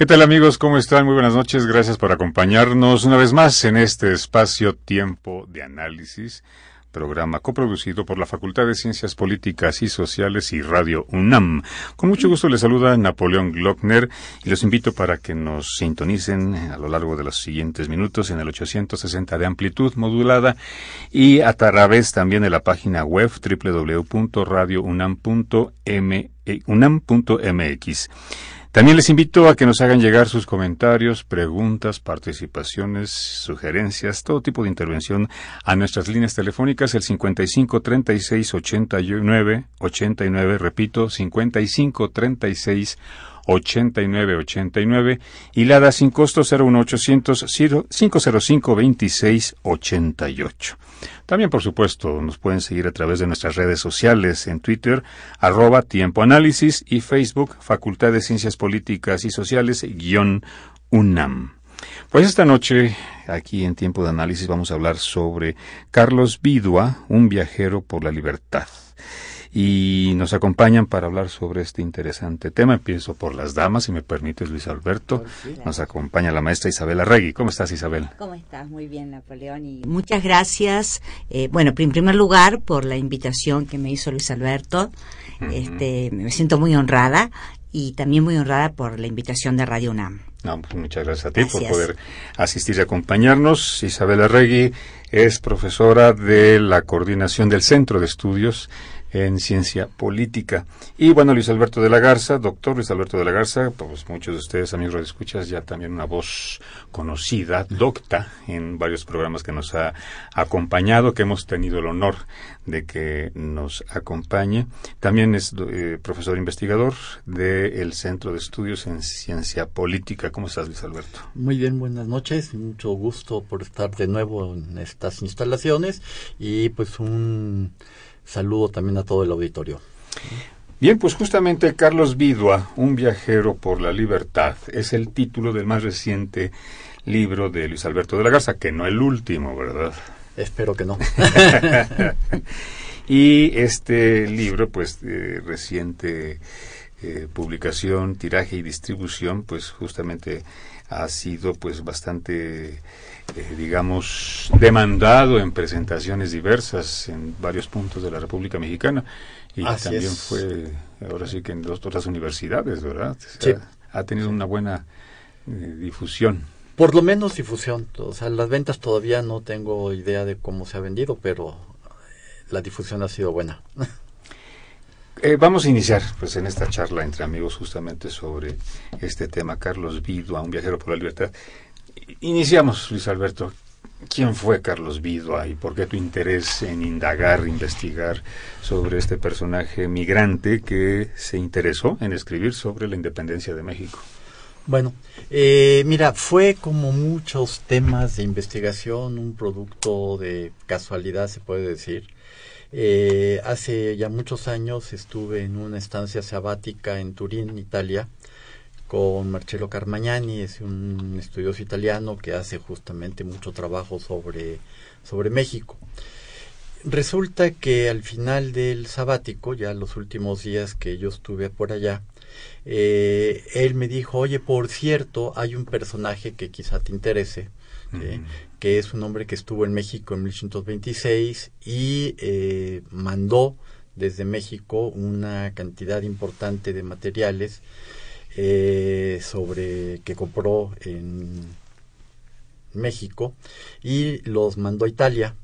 ¿Qué tal amigos? ¿Cómo están? Muy buenas noches. Gracias por acompañarnos una vez más en este espacio Tiempo de Análisis programa coproducido por la Facultad de Ciencias Políticas y Sociales y Radio UNAM. Con mucho gusto les saluda Napoleón Glockner y los invito para que nos sintonicen a lo largo de los siguientes minutos en el 860 de amplitud modulada y a través también de la página web www.radiounam.mx. También les invito a que nos hagan llegar sus comentarios, preguntas, participaciones, sugerencias, todo tipo de intervención a nuestras líneas telefónicas, el 55 36 89 89, repito, 55 36 8989 y la da sin costo 01800 505 26 88. También, por supuesto, nos pueden seguir a través de nuestras redes sociales en Twitter, arroba Tiempo Análisis y Facebook, Facultad de Ciencias Políticas y Sociales, guion UNAM. Pues esta noche, aquí en Tiempo de Análisis, vamos a hablar sobre Carlos Vidua, un viajero por la libertad y nos acompañan para hablar sobre este interesante tema. Empiezo por las damas, si me permites, Luis Alberto. Nos acompaña la maestra Isabel Arregui. ¿Cómo estás, Isabel? ¿Cómo estás? Muy bien, Napoleón. Y muchas gracias, eh, bueno, en primer lugar, por la invitación que me hizo Luis Alberto. este, me siento muy honrada y también muy honrada por la invitación de Radio UNAM. No, pues muchas gracias a ti por poder asistir y acompañarnos. Isabel Arregui es profesora de la coordinación del Centro de Estudios en ciencia política. Y bueno, Luis Alberto de la Garza, doctor Luis Alberto de la Garza, pues muchos de ustedes, amigos escuchas, ya también una voz conocida, docta, en varios programas que nos ha acompañado, que hemos tenido el honor de que nos acompañe. También es eh, profesor investigador del Centro de Estudios en Ciencia Política. ¿Cómo estás, Luis Alberto? Muy bien, buenas noches. Mucho gusto por estar de nuevo en estas instalaciones y pues un Saludo también a todo el auditorio. Bien, pues justamente Carlos Vidua, Un viajero por la libertad, es el título del más reciente libro de Luis Alberto de la Garza, que no el último, ¿verdad? Espero que no. y este libro, pues, de reciente eh, publicación, tiraje y distribución, pues justamente ha sido pues bastante eh, digamos, demandado en presentaciones diversas en varios puntos de la República Mexicana y también fue, ahora sí que en dos otras universidades, ¿verdad? Ha tenido una buena eh, difusión. Por lo menos difusión, o sea, las ventas todavía no tengo idea de cómo se ha vendido, pero la difusión ha sido buena. Eh, vamos a iniciar pues en esta charla entre amigos justamente sobre este tema. Carlos Vidua, un viajero por la libertad. Iniciamos, Luis Alberto. ¿Quién fue Carlos Vidua y por qué tu interés en indagar, investigar sobre este personaje migrante que se interesó en escribir sobre la independencia de México? Bueno, eh, mira, fue como muchos temas de investigación, un producto de casualidad, se puede decir. Eh, hace ya muchos años estuve en una estancia sabática en Turín, Italia, con Marcello Carmagnani, es un estudioso italiano que hace justamente mucho trabajo sobre, sobre México. Resulta que al final del sabático, ya los últimos días que yo estuve por allá, eh, él me dijo, oye, por cierto, hay un personaje que quizá te interese, que es un hombre que estuvo en México en 1826 y eh, mandó desde México una cantidad importante de materiales eh, sobre que compró en México y los mandó a Italia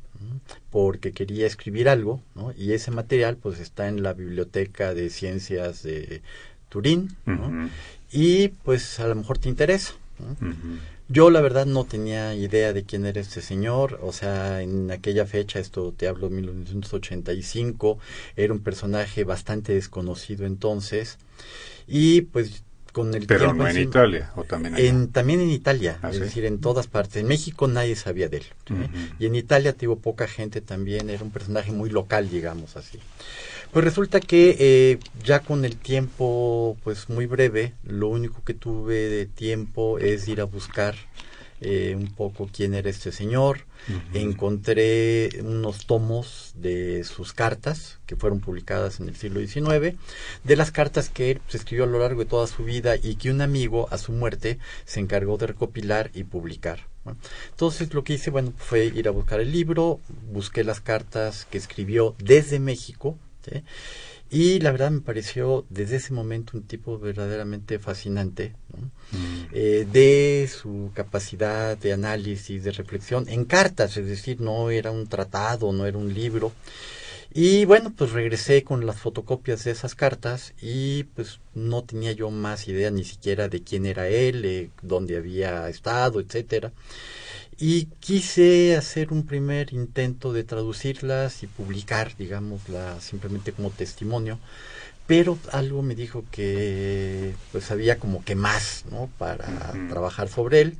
porque quería escribir algo y ese material pues está en la biblioteca de ciencias de Turín y pues a lo mejor te interesa Yo la verdad no tenía idea de quién era este señor, o sea, en aquella fecha, esto te hablo de 1985, era un personaje bastante desconocido entonces, y pues con el Pero tiempo no en encima- Italia, o también allá. en, también en Italia, ¿Ah, es sí? decir, en todas partes. En México nadie sabía de él. Y en Italia tuvo poca gente también, era un personaje muy local, digamos así. Pues resulta que eh, ya con el tiempo, pues muy breve, lo único que tuve de tiempo es ir a buscar eh, un poco quién era este señor. Encontré unos tomos de sus cartas que fueron publicadas en el siglo XIX, de las cartas que él pues, escribió a lo largo de toda su vida y que un amigo a su muerte se encargó de recopilar y publicar. Entonces lo que hice, bueno, fue ir a buscar el libro, busqué las cartas que escribió desde México, ¿sí? Y la verdad me pareció desde ese momento un tipo verdaderamente fascinante, ¿no? Eh, de su capacidad de análisis, de reflexión, en cartas, es decir, no era un tratado, no era un libro. Y bueno, pues regresé con las fotocopias de esas cartas y pues no tenía yo más idea ni siquiera de quién era él, eh, dónde había estado, etcétera. Y quise hacer un primer intento de traducirlas y publicar, digámosla, simplemente como testimonio. Pero algo me dijo que pues había como que más, ¿no? Para trabajar sobre él.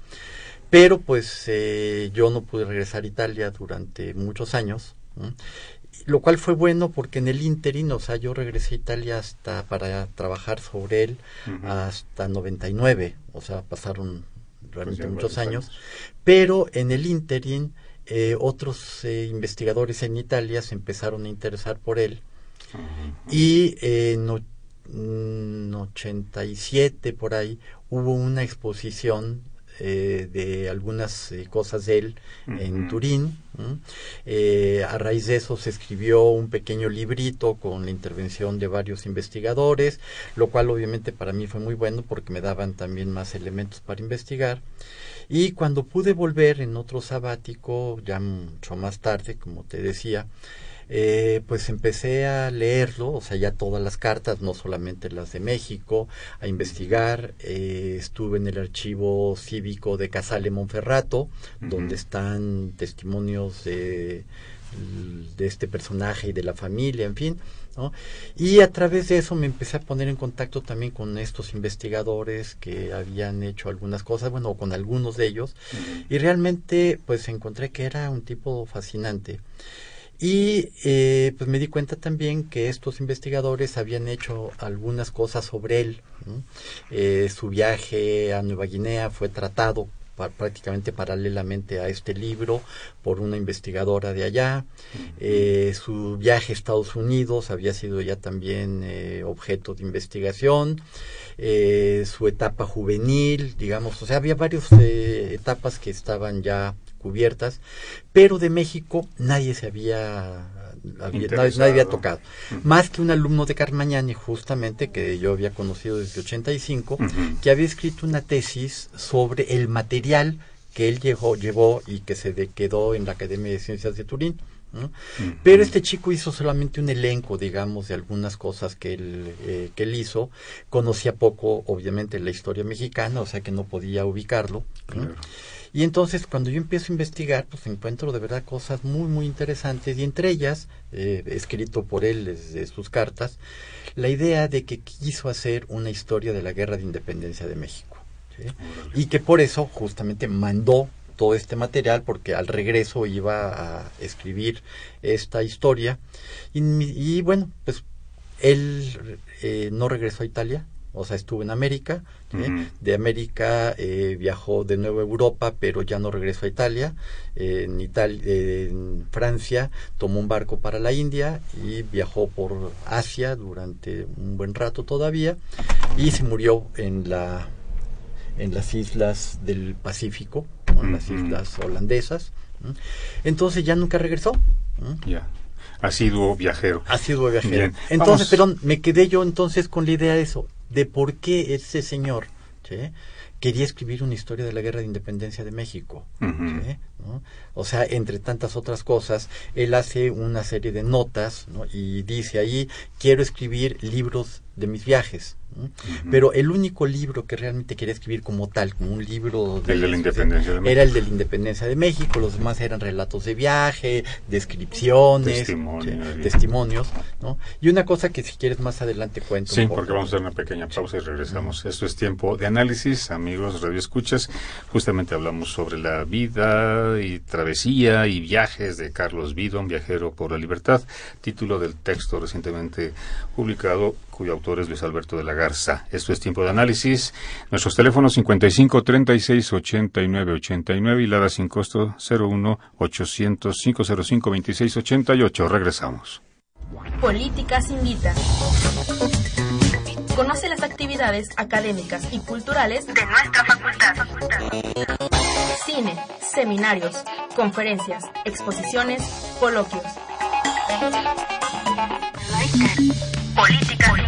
Pero pues eh, yo no pude regresar a Italia durante muchos años. ¿no? lo cual fue bueno porque en el interín, o sea, yo regresé a Italia hasta para trabajar sobre él Ujú. hasta 99, o sea, pasaron realmente ya muchos varios años, pero en el interín eh, otros eh, investigadores en Italia se empezaron a interesar por él. Y eh, en mm, 87 por ahí hubo una exposición eh, de algunas eh, cosas de él en. Turín. Eh, a raíz de eso se escribió un pequeño librito con la intervención de varios investigadores, lo cual obviamente para mí fue muy bueno porque me daban también más elementos para investigar. Y cuando pude volver en otro sabático, ya mucho más tarde, como te decía, eh, pues empecé a leerlo, o sea, ya todas las cartas, no solamente las de México, a investigar. eh, estuve en el archivo cívico de Casale Monferrato, donde están testimonios de, de este personaje y de la familia, en fin. ¿no? Y a través de eso me empecé a poner en contacto también con estos investigadores que habían hecho algunas cosas, bueno, con algunos de ellos, y realmente pues encontré que era un tipo fascinante. Y eh, pues me di cuenta también que estos investigadores habían hecho algunas cosas sobre él. Eh, su viaje a Nueva Guinea fue tratado pa- prácticamente paralelamente a este libro por una investigadora de allá. Eh, su viaje a Estados Unidos había sido ya también eh, objeto de investigación. Eh, su etapa juvenil, digamos, o sea, había varias etapas que estaban ya cubiertas, pero de México nadie se había, había- nadie, nadie había tocado. Más que un alumno de Carmañani, justamente, que yo había conocido desde 85, que había escrito una tesis sobre el material que él llevó, llevó y que se de- quedó en la Academia de Ciencias de Turín. ¿no? Pero este chico hizo solamente un elenco, digamos, de algunas cosas que él, eh, que él hizo. Conocía poco, obviamente, la historia mexicana, o sea que no podía ubicarlo. ¿no? Y entonces cuando yo empiezo a investigar, pues encuentro de verdad cosas muy, muy interesantes y entre ellas, eh, escrito por él desde sus cartas, la idea de que quiso hacer una historia de la guerra de independencia de México. ¿sí? Y que por eso justamente mandó todo este material porque al regreso iba a escribir esta historia y, y bueno, pues él eh, no regresó a Italia, o sea, estuvo en América, ¿sí? De América eh, viajó de nuevo a Europa, pero ya no regresó a Italia, Eh, en, Italia en Francia tomó un barco para la India y viajó por Asia durante un buen rato todavía y se murió en la en las islas del Pacífico, ¿no? en las islas holandesas. Entonces ya nunca regresó. ¿no? Ya. Asiduo viajero. Ha sido viajero. Bien. Entonces, Vamos. pero me quedé yo entonces con la idea de eso, de por qué ese señor ¿sí? quería escribir una historia de la guerra de independencia de México. Ujú. ¿sí? ¿no? O sea, entre tantas otras cosas, él hace una serie de notas ¿no? y dice ahí, quiero escribir libros de mis viajes. Pero el único libro que realmente quería escribir como tal, como un libro de, el de la independencia de México. era el de la independencia de México, los demás eran relatos de viaje, descripciones, testimonios, testimonios ¿no? Y una cosa que si quieres más adelante cuento. Sí, porque vamos a hacer una pequeña pausa y regresamos. Esto es tiempo de análisis, amigos Radio Escuchas. Justamente hablamos sobre la vida y travesía y viajes de Carlos Vido, un viajero por la libertad, título del texto recientemente publicado cuyo autor es Luis Alberto de la Garza. Esto es tiempo de análisis. Nuestros teléfonos 55 36 89 89 y la sin costo 01 800 505 26 88. Regresamos. Políticas invita. Conoce las actividades académicas y culturales de nuestra facultad. Cine, seminarios, conferencias, exposiciones, coloquios. Políticas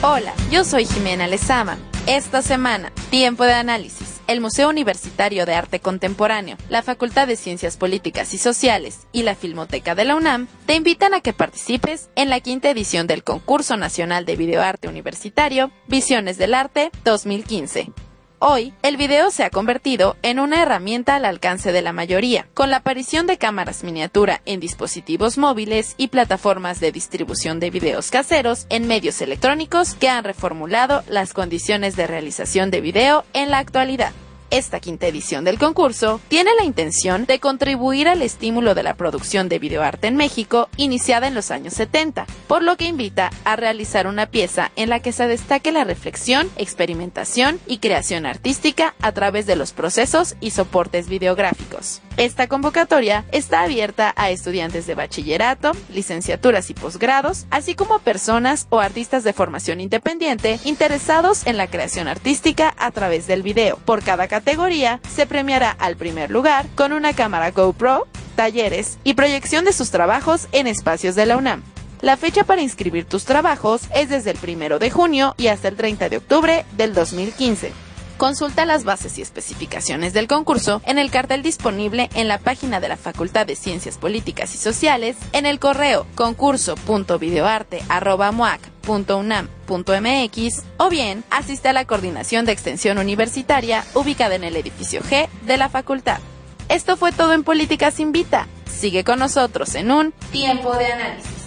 Hola, yo soy Jimena Lezama. Esta semana, tiempo de análisis el Museo Universitario de Arte Contemporáneo, la Facultad de Ciencias Políticas y Sociales y la Filmoteca de la UNAM te invitan a que participes en la quinta edición del Concurso Nacional de Videoarte Universitario Visiones del Arte 2015. Hoy, el video se ha convertido en una herramienta al alcance de la mayoría, con la aparición de cámaras miniatura en dispositivos móviles y plataformas de distribución de videos caseros en medios electrónicos que han reformulado las condiciones de realización de video en la actualidad. Esta quinta edición del concurso tiene la intención de contribuir al estímulo de la producción de videoarte en México iniciada en los años 70, por lo que invita a realizar una pieza en la que se destaque la reflexión, experimentación y creación artística a través de los procesos y soportes videográficos. Esta convocatoria está abierta a estudiantes de bachillerato, licenciaturas y posgrados, así como personas o artistas de formación independiente interesados en la creación artística a través del video. Por cada categoría se premiará al primer lugar con una cámara GoPro, talleres y proyección de sus trabajos en espacios de la UNAM. La fecha para inscribir tus trabajos es desde el 1 de junio y hasta el 30 de octubre del 2015. Consulta las bases y especificaciones del concurso en el cartel disponible en la página de la Facultad de Ciencias Políticas y Sociales, en el correo concurso.videoarte.muac.unam.mx o bien asiste a la coordinación de extensión universitaria ubicada en el edificio G de la facultad. Esto fue todo en Políticas Invita. Sigue con nosotros en un tiempo de análisis.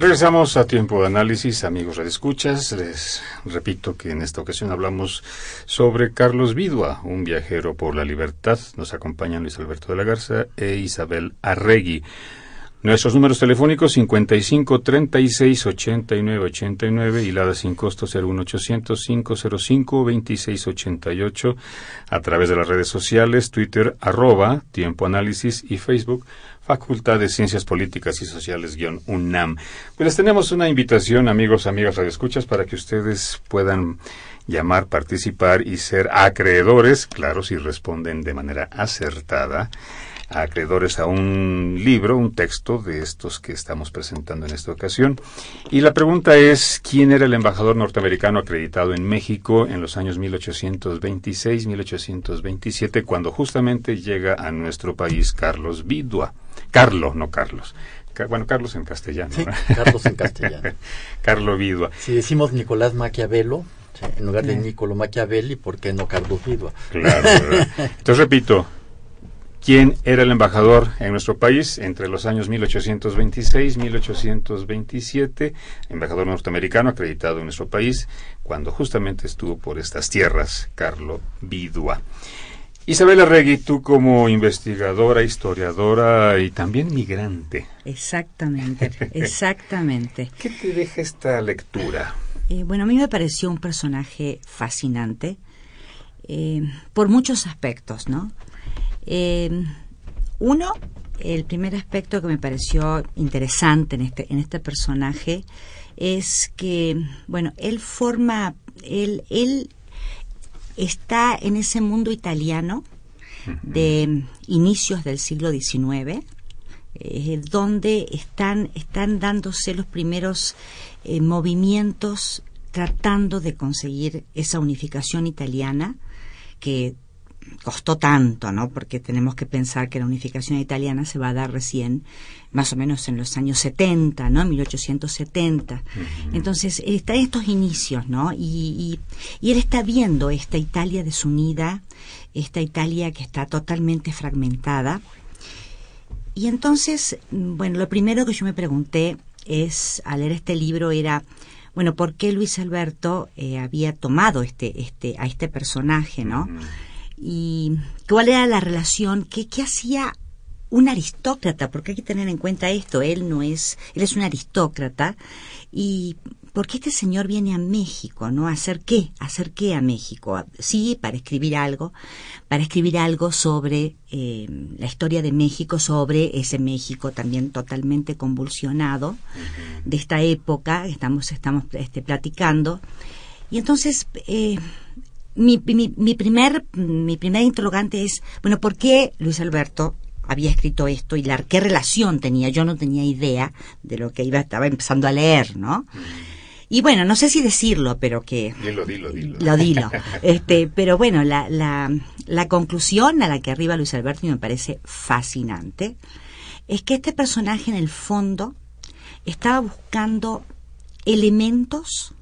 Regresamos a tiempo de análisis, amigos redescuchas. Les repito que en esta ocasión hablamos sobre Carlos Vidua, un viajero por la libertad. Nos acompañan Luis Alberto de la Garza e Isabel Arregui. Nuestros números telefónicos 55 36 89 89 y la sin costo 01800 505 26 88 a través de las redes sociales Twitter arroba Tiempo Análisis y Facebook Facultad de Ciencias Políticas y Sociales-UNAM. Pues les tenemos una invitación, amigos, amigas radioescuchas, para que ustedes puedan llamar, participar y ser acreedores, claro, si responden de manera acertada, acreedores a un libro, un texto de estos que estamos presentando en esta ocasión. Y la pregunta es, ¿quién era el embajador norteamericano acreditado en México en los años 1826-1827, cuando justamente llega a nuestro país Carlos Vidua? Carlos, no Carlos. bueno, Carlos en castellano. Sí, Carlos en castellano. Carlos Vidua. Si decimos Nicolás Maquiavelo, en lugar de Niccolo Machiavelli, ¿por qué no Carlos Vidua? Claro. Entonces repito, ¿quién era el embajador en nuestro país entre los años 1826 y 1827? Embajador norteamericano acreditado en nuestro país, cuando justamente estuvo por estas tierras, Carlos Vidua. Isabela Regui, tú como investigadora, historiadora y también migrante. Exactamente, exactamente. ¿Qué te deja esta lectura? Eh, bueno, a mí me pareció un personaje fascinante eh, por muchos aspectos, ¿no? Eh, uno, el primer aspecto que me pareció interesante en este, en este personaje es que, bueno, él forma, él, él está en ese mundo italiano de inicios del siglo XIX, eh, donde están, están dándose los primeros eh, movimientos tratando de conseguir esa unificación italiana que costó tanto, ¿no? Porque tenemos que pensar que la unificación italiana se va a dar recién, más o menos en los años 70, ¿no? 1870. Entonces, está en estos inicios, ¿no? Y, y, él está viendo esta Italia desunida, esta Italia que está totalmente fragmentada. Y entonces, bueno, lo primero que yo me pregunté es, al leer este libro, era, bueno, ¿por qué Luis Alberto eh, había tomado este, este, a este personaje, ¿no? Y cuál era la relación, qué, qué hacía un aristócrata, porque hay que tener en cuenta esto, él no es, él es un aristócrata, y ¿por qué este señor viene a México, no? ¿A hacer qué? ¿A hacer qué a México? Sí, para escribir algo, para escribir algo sobre eh, la historia de México, sobre ese México también totalmente convulsionado de esta época, estamos, estamos este, platicando, y entonces, eh, mi, mi, mi, primer, mi primer interrogante es, bueno, ¿por qué Luis Alberto había escrito esto y la, qué relación tenía? Yo no tenía idea de lo que iba, estaba empezando a leer, ¿no? Y bueno, no sé si decirlo, pero que... Dilo, dilo, dilo. Lo dilo. Este, pero bueno, la, la, la conclusión a la que arriba Luis Alberto y me parece fascinante es que este personaje en el fondo estaba buscando elementos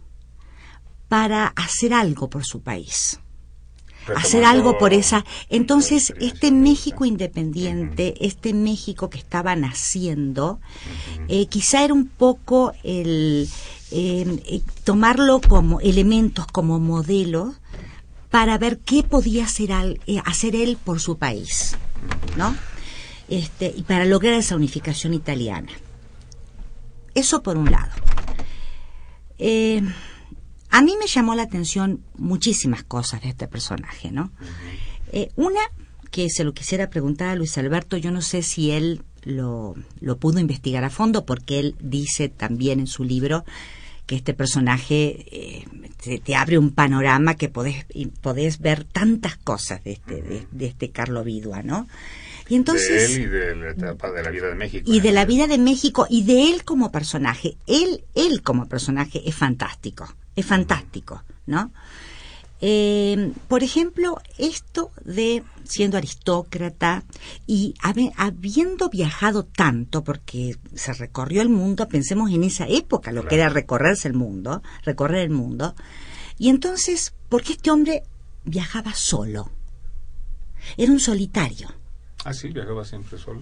para hacer algo por su país hacer algo por esa. Entonces, este México independiente, este México que estaba naciendo, eh, quizá era un poco el em, eh, tomarlo como elementos, como modelo, para ver qué podía hacer, eh, hacer él por su país, ¿no? Este, y para lograr esa unificación italiana. Eso por un lado. A mí me llamó la atención muchísimas cosas de este personaje, ¿no? Eh, una que se lo quisiera preguntar a Luis Alberto, yo no sé si él lo, lo pudo investigar a fondo, porque él dice también en su libro que este personaje eh, te, abre un panorama que podés, podés ver tantas cosas de este, de, este Carlo Vidua, ¿no? Y entonces, de él y de la etapa de la vida de México. Y de la vida de México y de él como personaje. Él, él como personaje es fantástico es fantástico, ¿no? Eh, por ejemplo, esto de siendo aristócrata y habiendo viajado tanto, porque se recorrió el mundo, pensemos en esa época, lo que era recorrerse el mundo, recorrer el mundo, y entonces, ¿por qué este hombre viajaba solo? Era un solitario. Ah, sí, viajaba siempre solo.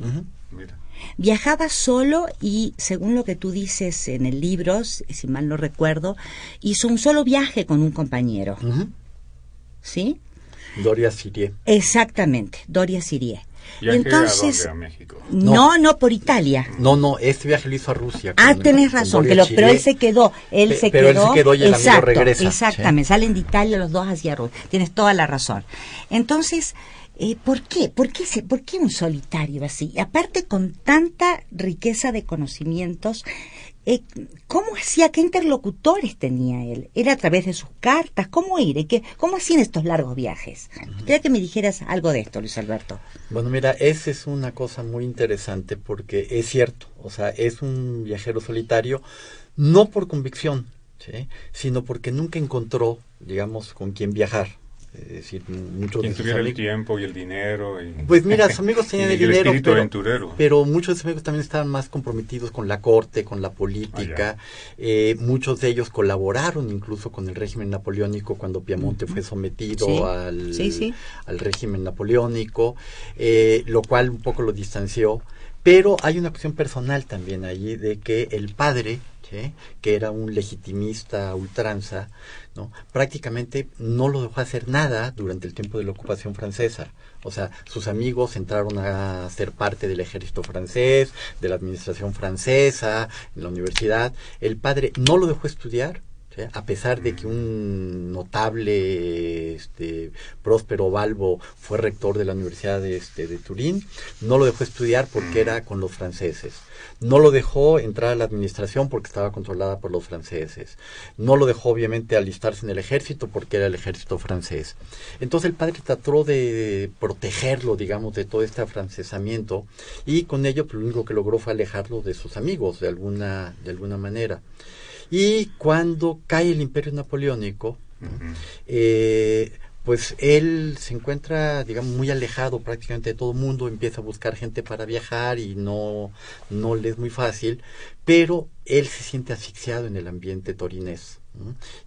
Mira. Viajaba solo y, según lo que tú dices en el libro, si mal no recuerdo, hizo un solo viaje con un compañero. ¿Sí? Doria Sirie. Exactamente, Doria Sirie. Entonces, a, México? No, no, por Italia. No, no, este viaje lo hizo a Rusia. ah, tenés razón, pero, pero, él se quedó, él se pero quedó. él se quedó y el amigo regresa. Exactamente, salen de Italia los dos hacia Rusia. Tienes toda la razón. Entonces, eh, ¿Por qué? ¿Por qué, se, ¿Por qué un solitario así? Aparte con tanta riqueza de conocimientos, eh, ¿cómo hacía? ¿Qué interlocutores tenía él? ¿Era a través de sus cartas? ¿Cómo ir? ¿Qué, ¿Cómo hacían estos largos viajes? Quería que me dijeras algo de esto, Luis Alberto. Bueno, mira, esa es una cosa muy interesante porque es cierto, o sea, es un viajero solitario, no por convicción, ¿sí? sino porque nunca encontró, digamos, con quién viajar. Es decir, muchos Quien tuviera el tiempo y el dinero. Pues mira, sus amigos tenían el, dinero, pero, aventurero. pero muchos de sus amigos también estaban más comprometidos con la corte, con la política. Ah, eh, muchos de ellos colaboraron incluso con el régimen napoleónico cuando Piamonte fue sometido Al, al régimen napoleónico, eh, lo cual un poco lo distanció. Pero hay una cuestión personal también allí de que el padre, que era un legitimista ultranza, ¿no? prácticamente no lo dejó hacer nada durante el tiempo de la ocupación francesa. O sea, sus amigos entraron a ser parte del ejército francés, de la administración francesa, en la universidad. El padre no lo dejó estudiar, a pesar de que un notable este, próspero Balbo fue rector de la Universidad de, este, de Turín, no lo dejó estudiar porque era con los franceses. No lo dejó entrar a la administración porque estaba controlada por los franceses. No lo dejó obviamente alistarse en el ejército porque era el ejército francés. Entonces el padre trató de protegerlo, digamos, de todo este afrancesamiento y con ello pues, lo único que logró fue alejarlo de sus amigos de alguna, de alguna manera. Y cuando cae el imperio napoleónico, eh, pues él se encuentra, digamos, muy alejado prácticamente de todo el mundo, empieza a buscar gente para viajar y no, no le es muy fácil, pero él se siente asfixiado en el ambiente torinés.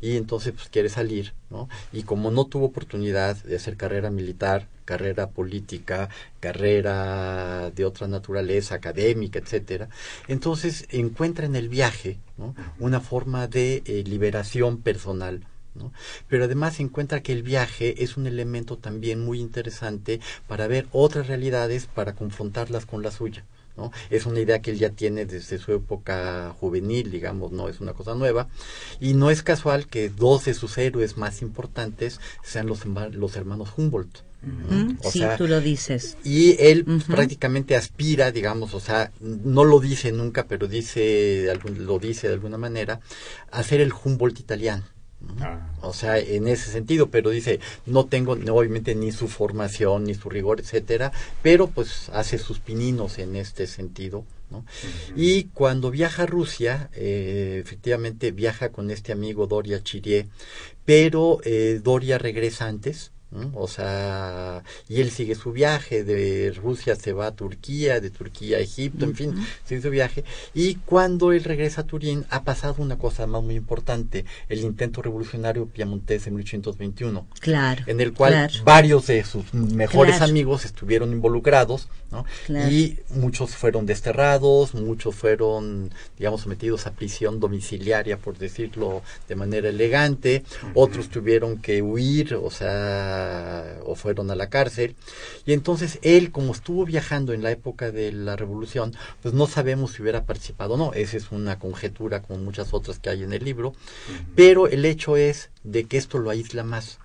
Y entonces pues quiere salir, ¿no? Y como no tuvo oportunidad de hacer carrera militar, carrera política, carrera de otra naturaleza, académica, etcétera, entonces encuentra en el viaje una forma de eh, liberación personal. ¿no? Pero además encuentra que el viaje es un elemento también muy interesante para ver otras realidades, para confrontarlas con la suya. ¿No? Es una idea que él ya tiene desde su época juvenil, digamos, no es una cosa nueva. Y no es casual que dos de sus héroes más importantes sean los, los hermanos Humboldt. sí, tú lo dices. Y él prácticamente aspira, digamos, o sea, no lo dice nunca, pero dice, lo dice de alguna manera, a ser el Humboldt italiano. Ah. O sea, en ese sentido, pero dice, no tengo obviamente ni su formación, ni su rigor, etcétera, pero pues hace sus pininos en este sentido. ¿no? Y cuando viaja a Rusia, eh, efectivamente viaja con este amigo Doria Chirié, pero eh, Doria regresa antes, o sea, y él sigue su viaje, de Rusia se va a Turquía, de Turquía a Egipto, en fin, sigue su viaje. Y cuando él regresa a Turín, ha pasado una cosa más muy importante, el intento revolucionario piamontés en 1821. Claro. En el cual varios de sus mejores amigos estuvieron involucrados, ¿no? Y muchos fueron desterrados, muchos fueron, digamos, sometidos a prisión domiciliaria, por decirlo de manera elegante, otros tuvieron que huir, o sea, o fueron a la cárcel. Y entonces él, como estuvo viajando en la época de la revolución, pues no sabemos si hubiera participado o no. Esa es una conjetura como muchas otras que hay en el libro. Pero el hecho es de que esto lo aísla más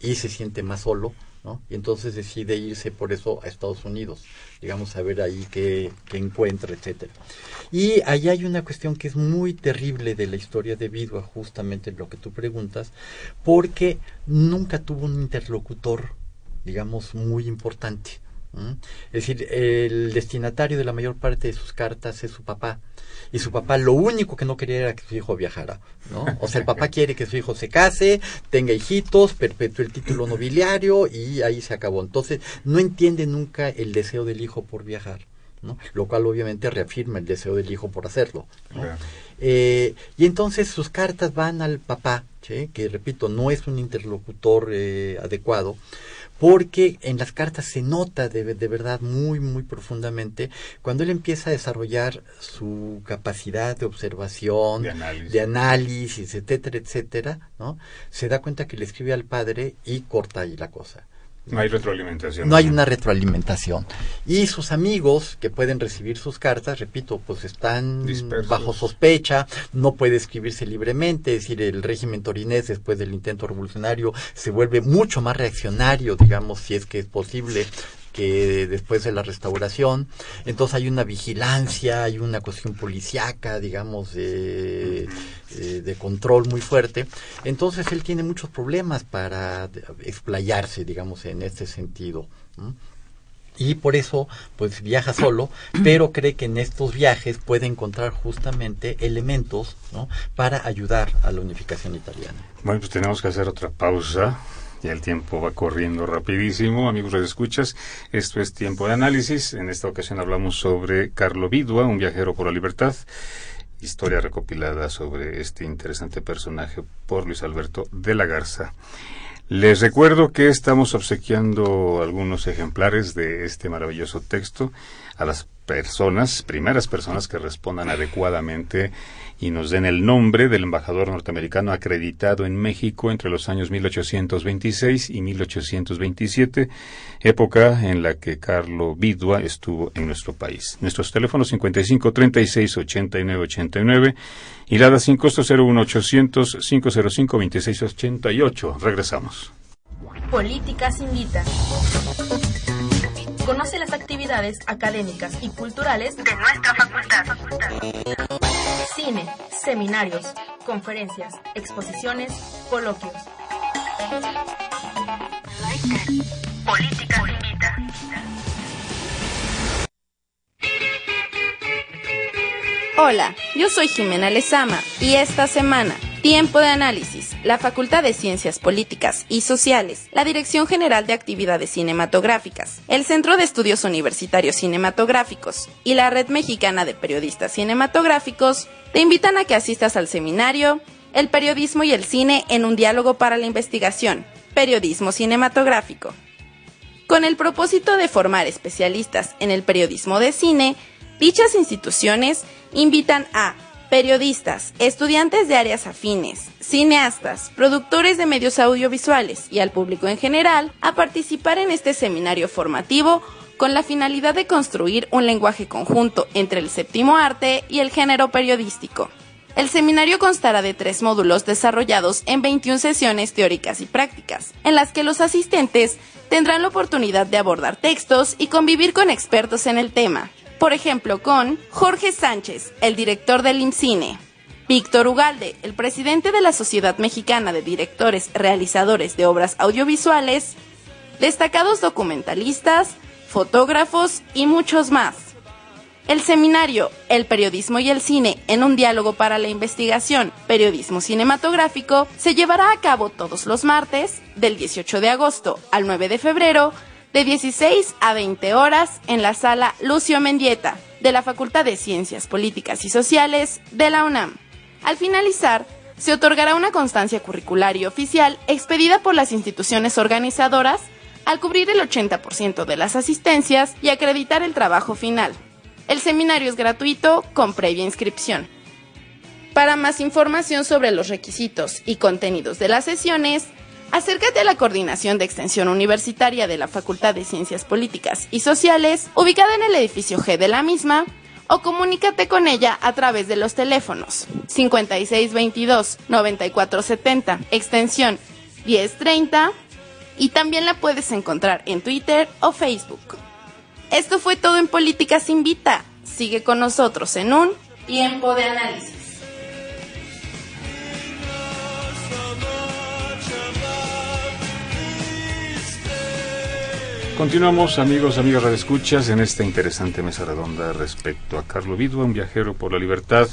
y se siente más solo. ¿No? Y entonces decide irse por eso a Estados Unidos, digamos, a ver ahí qué, encuentra, etcétera. Y ahí hay una cuestión que es muy terrible de la historia de Vidua, justamente lo que tú preguntas, porque nunca tuvo un interlocutor, digamos, muy importante. Es decir, el destinatario de la mayor parte de sus cartas es su papá. Y su papá lo único que no quería era que su hijo viajara, ¿no? O sea, el papá quiere que su hijo se case, tenga hijitos, perpetúe el título nobiliario y ahí se acabó. Entonces, no entiende nunca el deseo del hijo por viajar. ¿no? lo cual obviamente reafirma el deseo del hijo por hacerlo. Eh, y entonces sus cartas van al papá, que repito, no es un interlocutor eh, adecuado, porque en las cartas se nota de, de, verdad muy, muy profundamente cuando él empieza a desarrollar su capacidad de observación, de análisis, de análisis etcétera, etcétera, ¿no? Se da cuenta que le escribe al padre y corta ahí la cosa. No hay retroalimentación. No hay una retroalimentación. Y sus amigos que pueden recibir sus cartas, repito, pues están bajo sospecha, no puede escribirse libremente, es decir, el régimen torinés después del intento revolucionario se vuelve mucho más reaccionario, digamos, si es que es posible, que después de la restauración. Entonces hay una vigilancia, hay una cuestión policíaca, digamos, de, eh, de control muy fuerte. Entonces él tiene muchos problemas para explayarse, digamos, en este sentido. y por eso pues viaja solo, pero cree que en estos viajes puede encontrar justamente elementos ¿no? para ayudar a la unificación italiana. Bueno, pues tenemos que hacer otra pausa. Ya el tiempo va corriendo rapidísimo, amigos de escuchas. Esto es Tiempo de Análisis. En esta ocasión hablamos sobre Carlo Vidua, un viajero por la libertad. Historia recopilada sobre este interesante personaje por Luis Alberto de la Garza. Les recuerdo que estamos obsequiando algunos ejemplares de este maravilloso texto a las personas, primeras personas que respondan adecuadamente y nos den el nombre del embajador norteamericano acreditado en México entre los años 1826 y 1827, época en la que Carlo Vidua estuvo en nuestro país. Nuestros teléfonos 55 36 89 89 y la sin costo 01800 505 26 88. Regresamos. Políticas invita. Conoce las actividades académicas y culturales de nuestra facultad. Cine, seminarios, conferencias, exposiciones, coloquios. Política invita. Hola, yo soy Jimena Lezama y esta semana Tiempo de análisis. La Facultad de Ciencias Políticas y Sociales, la Dirección General de Actividades Cinematográficas, el Centro de Estudios Universitarios Cinematográficos y la Red Mexicana de Periodistas Cinematográficos te invitan a que asistas al seminario El periodismo y el cine en un diálogo para la investigación, periodismo cinematográfico. Con el propósito de formar especialistas en el periodismo de cine, dichas instituciones invitan a periodistas, estudiantes de áreas afines, cineastas, productores de medios audiovisuales y al público en general a participar en este seminario formativo con la finalidad de construir un lenguaje conjunto entre el séptimo arte y el género periodístico. El seminario constará de tres módulos desarrollados en 21 sesiones teóricas y prácticas, en las que los asistentes tendrán la oportunidad de abordar textos y convivir con expertos en el tema, por ejemplo, con Jorge Sánchez, el director del IMCINE, Víctor Ugalde, el presidente de la Sociedad Mexicana de Directores Realizadores de Obras Audiovisuales, destacados documentalistas, fotógrafos y muchos más. El seminario El periodismo y el cine en un diálogo para la investigación, periodismo cinematográfico, se llevará a cabo todos los martes, del 18 de agosto al 9 de febrero, de 16 a 20 horas en la sala Lucio Mendieta de la Facultad de Ciencias Políticas y Sociales de la UNAM. Al finalizar, se otorgará una constancia curricular y oficial expedida por las instituciones organizadoras al cubrir el 80% de las asistencias y acreditar el trabajo final. El seminario es gratuito con previa inscripción. Para más información sobre los requisitos y contenidos de las sesiones, Acércate a la Coordinación de Extensión Universitaria de la Facultad de Ciencias Políticas y Sociales, ubicada en el edificio G de la misma, o comunícate con ella a través de los teléfonos 5622-9470, extensión 1030, y también la puedes encontrar en Twitter o Facebook. Esto fue todo en Políticas Invita. Sigue con nosotros en un tiempo de análisis. Continuamos, amigos, amigas redescuchas, en esta interesante mesa redonda respecto a Carlo Vidua, un viajero por la libertad.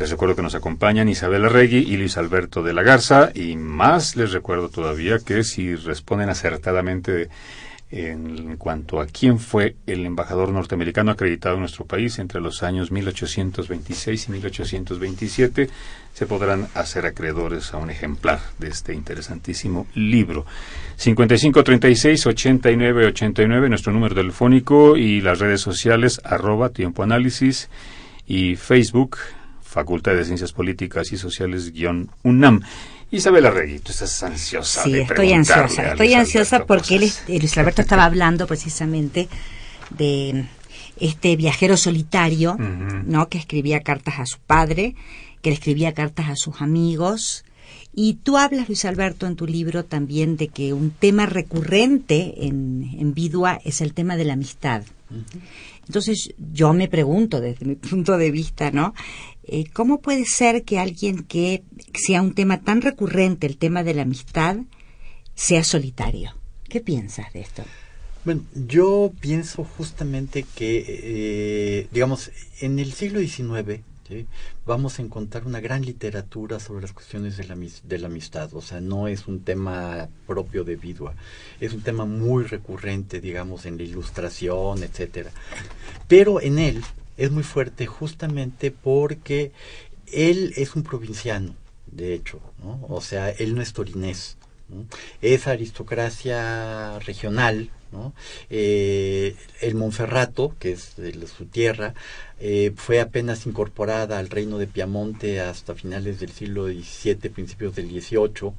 Les recuerdo que nos acompañan Isabel Arregui y Luis Alberto de la Garza, y más les recuerdo todavía que si responden acertadamente en cuanto a quién fue el embajador norteamericano acreditado en nuestro país entre los años 1826 y 1827, se podrán hacer acreedores a un ejemplar de este interesantísimo libro. 5536-8989, nuestro número telefónico y las redes sociales, arroba tiempo análisis y Facebook, Facultad de Ciencias Políticas y Sociales, guion UNAM. Isabel Arregui, tú estás ansiosa. Sí, estoy ansiosa. Estoy ansiosa porque él, Luis Alberto estaba hablando precisamente de este viajero solitario, ¿no? Que escribía cartas a su padre, que le escribía cartas a sus amigos. Y tú hablas, Luis Alberto, en tu libro también de que un tema recurrente en, en Vidua es el tema de la amistad. Entonces yo me pregunto desde mi punto de vista, ¿no? Eh, ¿Cómo puede ser que alguien que sea un tema tan recurrente, el tema de la amistad, sea solitario? ¿Qué piensas de esto? Bueno, yo pienso justamente que, eh, digamos, en el siglo XIX vamos a encontrar una gran literatura sobre las cuestiones de la, amistad. O sea, no es un tema propio de Vidua, es un tema muy recurrente, digamos, en la ilustración, etcétera. Pero en él es muy fuerte justamente porque él es un provinciano, de hecho, ¿no? o sea, él no es torinés, es aristocracia regional, ¿no? Eh, el Monferrato, que es su tierra, eh, fue apenas incorporada al reino de Piamonte hasta finales del siglo XVII, principios del XVIII,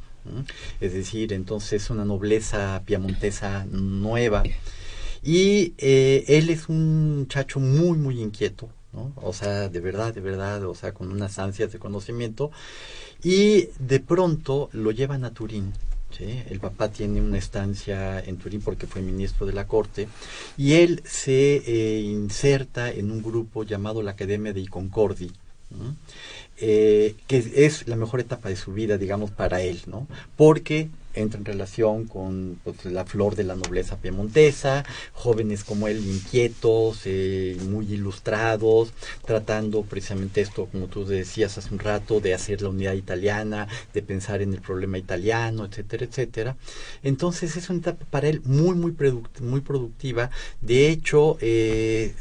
es decir, entonces una nobleza piamontesa nueva y eh, él es un muchacho muy, muy inquieto, ¿no? O sea, de verdad, de verdad, o sea, con unas ansias de conocimiento. Y de pronto lo llevan a Turín. ¿sí? El papá tiene una estancia en Turín porque fue ministro de la corte. Y él se eh, inserta en un grupo llamado la Academia de Concordi. Eh, que es la mejor etapa de su vida, digamos, para él, ¿no? Porque entra en relación con pues, la flor de la nobleza piemontesa, jóvenes como él inquietos, eh, muy ilustrados, tratando precisamente esto, como tú decías hace un rato, de hacer la unidad italiana, de pensar en el problema italiano, etcétera, etcétera. Entonces es una etapa para él muy, muy, muy productiva. De hecho, eh,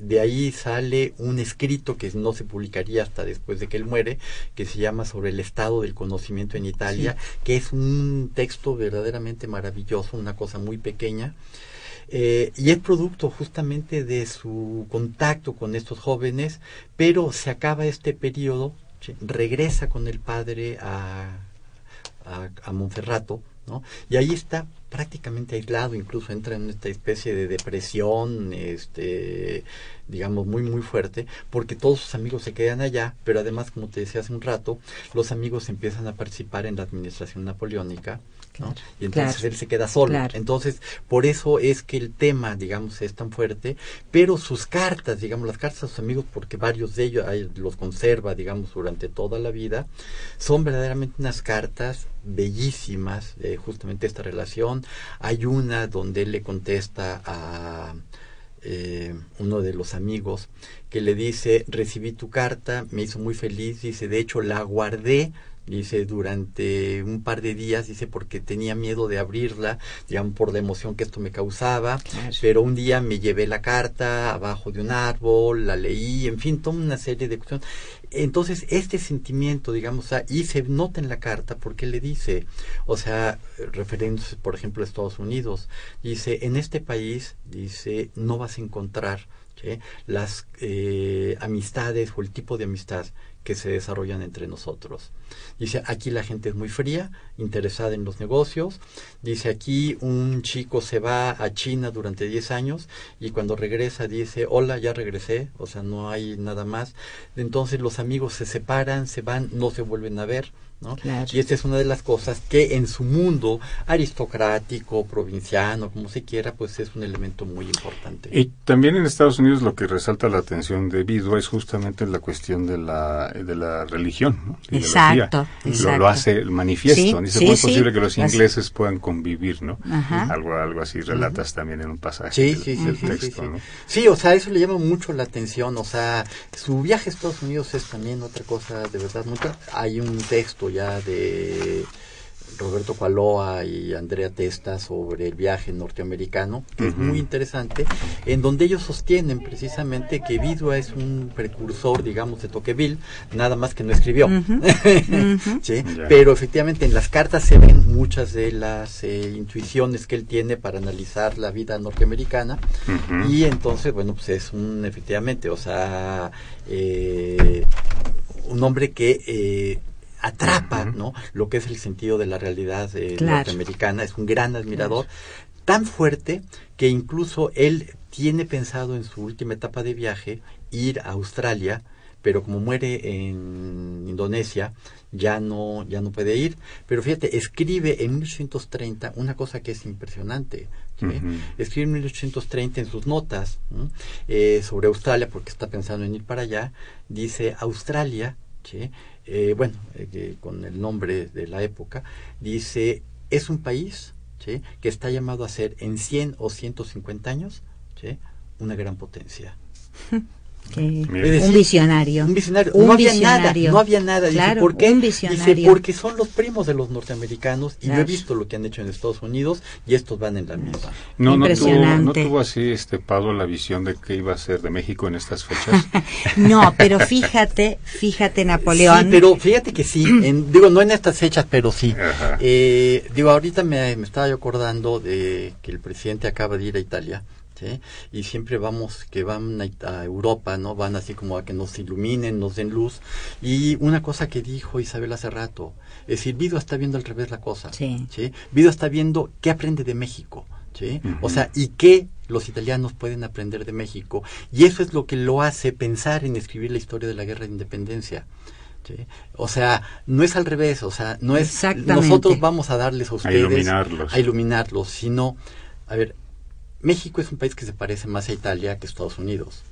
de ahí sale un escrito que no se publicaría hasta después de que él muere, que se llama Sobre el estado del conocimiento en Italia, que es un texto verdaderamente maravilloso, una cosa muy pequeña. Eh, y es producto justamente de su contacto con estos jóvenes, pero se acaba este periodo, regresa con el padre a, a, a Monferrato, ¿no? y ahí está prácticamente aislado, incluso entra en esta especie de depresión, este, digamos, muy, muy fuerte, porque todos sus amigos se quedan allá, pero además, como te decía hace un rato, los amigos empiezan a participar en la administración napoleónica, y entonces él se queda solo. Entonces, por eso es que el tema, digamos, es tan fuerte, pero sus cartas, digamos, las cartas a sus amigos, porque varios de ellos los conserva, digamos, durante toda la vida, son verdaderamente unas cartas bellísimas, eh, justamente esta relación. Hay una donde él le contesta a eh, uno de los amigos que le dice, recibí tu carta, me hizo muy feliz, dice, de hecho la guardé dice durante un par de días dice porque tenía miedo de abrirla digamos por la emoción que esto me causaba pero un día me llevé la carta abajo de un árbol la leí en fin toda una serie de cuestiones. Entonces este sentimiento digamos y se nota en la carta porque le dice o sea refiriéndose por ejemplo a Estados Unidos dice en este país dice no vas a encontrar las eh, amistades o el tipo de amistad que se desarrollan entre nosotros. Dice, aquí la gente es muy fría, interesada en los negocios. Dice, aquí un chico se va a China durante 10 años y cuando regresa dice, hola, ya regresé, o sea, no hay nada más. Entonces los amigos se separan, se van, no se vuelven a ver. Y esta es una de las cosas que en su mundo aristocrático, provinciano, como se quiera, pues es un elemento muy importante. Y también en Estados Unidos lo que resalta la atención de Vidua es justamente la cuestión de la, de la religión. Exacto, Lo, hace el manifiesto. Dice, ¿cómo es posible que los ingleses puedan convivir? ¿no? Algo, algo así relatas también en un pasaje sí, del, texto. Sí, o sea, eso le llama mucho la atención. O sea, su viaje a Estados Unidos es también otra cosa de verdad. Nunca hay un texto ya de Roberto Paloa y Andrea Testa sobre el viaje norteamericano, que es muy interesante, en donde ellos sostienen precisamente que Vidua es un precursor, digamos, de Tocqueville, nada más que no escribió. Pero efectivamente en las cartas se ven muchas de las eh, intuiciones que él tiene para analizar la vida norteamericana y entonces, bueno, pues es un, efectivamente, o sea, eh, un hombre que... Eh, atrapa, ¿no? Lo que es el sentido de la realidad eh, norteamericana, es un gran admirador, tan fuerte que incluso él tiene pensado en su última etapa de viaje ir a Australia, pero como muere en Indonesia, ya no, ya no puede ir. Pero fíjate, escribe en 1830 una cosa que es impresionante. Escribe en 1830 en sus notas eh, sobre Australia, porque está pensando en ir para allá, dice Australia, ¿sí? Eh, bueno, eh, con el nombre de la época, dice, es un país que está llamado a ser en 100 o 150 años una gran potencia. un visionario. Un visionario. no había nada, no había nada. dice, ¿por qué? Dice, porque son los primos de los norteamericanos y yo he visto lo que han hecho en Estados Unidos y estos van en la misma. No, no tuvo, no tuvo así este Pablo la visión de qué iba a ser de México en estas fechas. no, pero fíjate, fíjate Napoleón. Sí, pero fíjate que sí, digo, no en estas fechas, pero sí. Eh, digo, ahorita me, me estaba yo acordando de que el presidente acaba de ir a Italia y siempre vamos que van a, Europa, ¿no? Van así como a que nos iluminen, nos den luz. Y una cosa que dijo Isabel hace rato, es decir, Vido está viendo al revés la cosa, ¿sí? Vido está viendo qué aprende de México, ¿sí? O sea, y qué los italianos pueden aprender de México. Y eso es lo que lo hace pensar en escribir la historia de la guerra de independencia. ¿Sí? O sea, no es al revés, o sea, no es nosotros vamos a darles a ustedes a iluminarlos, a iluminarlos sino, a ver, México es un país que se parece más a Italia que a Estados Unidos.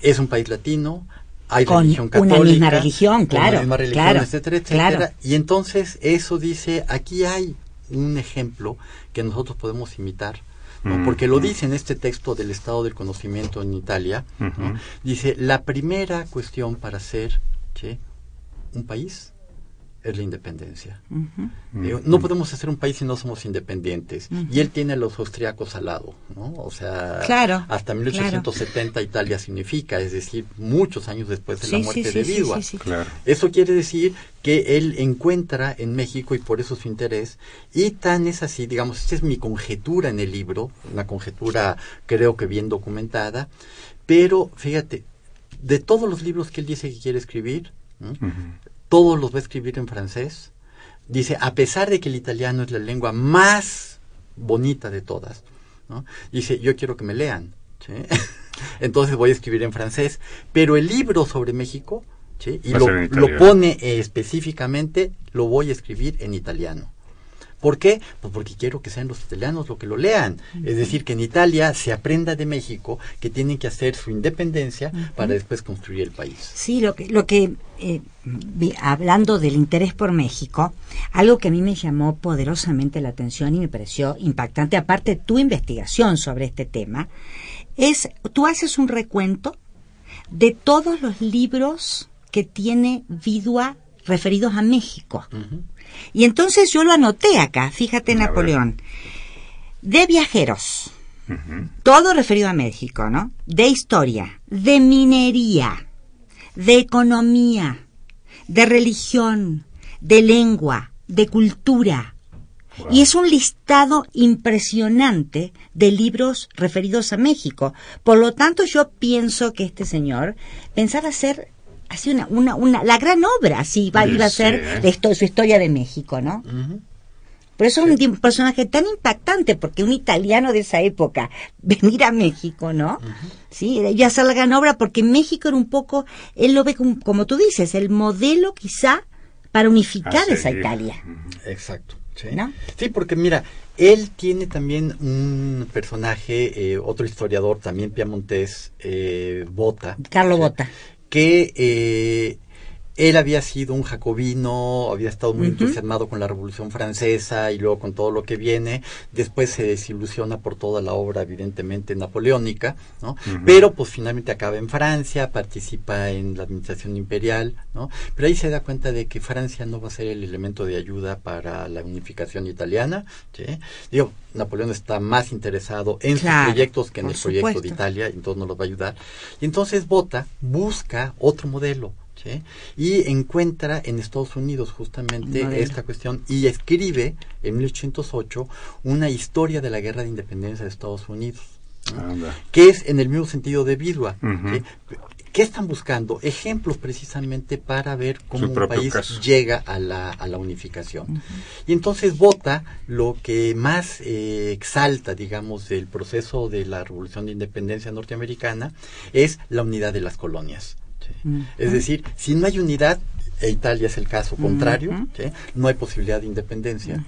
Es un país latino, hay con religión católica, una misma religión, claro, misma religión, claro, etcétera, etcétera. claro. Y entonces eso dice, aquí hay un ejemplo que nosotros podemos imitar. ¿no? Porque lo dice en este texto del estado del conocimiento en Italia, dice, la primera cuestión para ser ¿sí? un país es la independencia. Digo, no podemos hacer un país si no somos independientes. Y él tiene a los austriacos al lado, ¿no? O sea, Claro, hasta 1870 Italia significa, es decir, muchos años después de la muerte sí, de sí, sí, Vidua. sí, sí. Claro. Eso quiere decir que él encuentra en México y por eso su interés. Y tan es así, digamos, esta es mi conjetura en el libro, una conjetura creo que bien documentada, pero fíjate, de todos los libros que él dice que quiere escribir. Todos los va a escribir en francés. Dice, a pesar de que el italiano es la lengua más bonita de todas, ¿no? dice, yo quiero que me lean. ¿sí? Entonces voy a escribir en francés. Pero el libro sobre México, ¿sí? y lo, lo pone eh, específicamente, lo voy a escribir en italiano. ¿Por qué? Pues porque quiero que sean los italianos los que lo lean. Es decir, que en Italia se aprenda de México que tienen que hacer su independencia para después construir el país. Sí, lo que, lo que eh, hablando del interés por México, algo que a mí me llamó poderosamente la atención y me pareció impactante, aparte de tu investigación sobre este tema, es, tú haces un recuento de todos los libros que tiene Vidua referidos a México. Y entonces yo lo anoté acá, fíjate A ver. Napoleón, de viajeros, todo referido a México, ¿no? De historia, de minería, de economía, de religión, de lengua, de cultura. Y es un listado impresionante de libros referidos a México. Por lo tanto, yo pienso que este señor pensaba hacer así una, una, una, la gran obra, así iba, iba a ser la histo- su historia de México, ¿no? Ujú. Por eso es un personaje tan impactante, porque un italiano de esa época, venir a México, ¿no? Sí, y hacer la gran obra, porque México era un poco, él lo ve como, como tú dices, el modelo quizá para unificar esa. Italia. Exacto. Sí. ¿No? Sí, porque mira, él tiene también un personaje, eh, otro historiador, también piamontés, eh, Bota, Carlo Botta. Que eh, él había sido un jacobino, había estado muy entusiasmado con la Revolución Francesa y luego con todo lo que viene. Después se desilusiona por toda la obra, evidentemente, napoleónica, ¿no? Pero pues finalmente acaba en Francia, participa en la administración imperial, ¿no? Pero ahí se da cuenta de que Francia no va a ser el elemento de ayuda para la unificación italiana, ¿sí? Digo, Napoleón está más interesado en Claro, sus proyectos que en el proyecto de. Italia, y entonces no los va a ayudar. Y entonces Bota busca otro modelo, ¿sí? Y encuentra en Estados Unidos justamente esta cuestión y escribe en 1808 una historia de la guerra de independencia de Estados Unidos. que es en el mismo sentido de Vidua. ¿sí? ¿Qué están buscando? Ejemplos precisamente para ver cómo Su un país caso. llega a la, a la unificación. Y entonces vota lo que más eh, exalta, digamos, del proceso de la Revolución de Independencia norteamericana es la unidad de las colonias. Es decir, si no hay unidad, e Italia es el caso contrario, no hay posibilidad de independencia.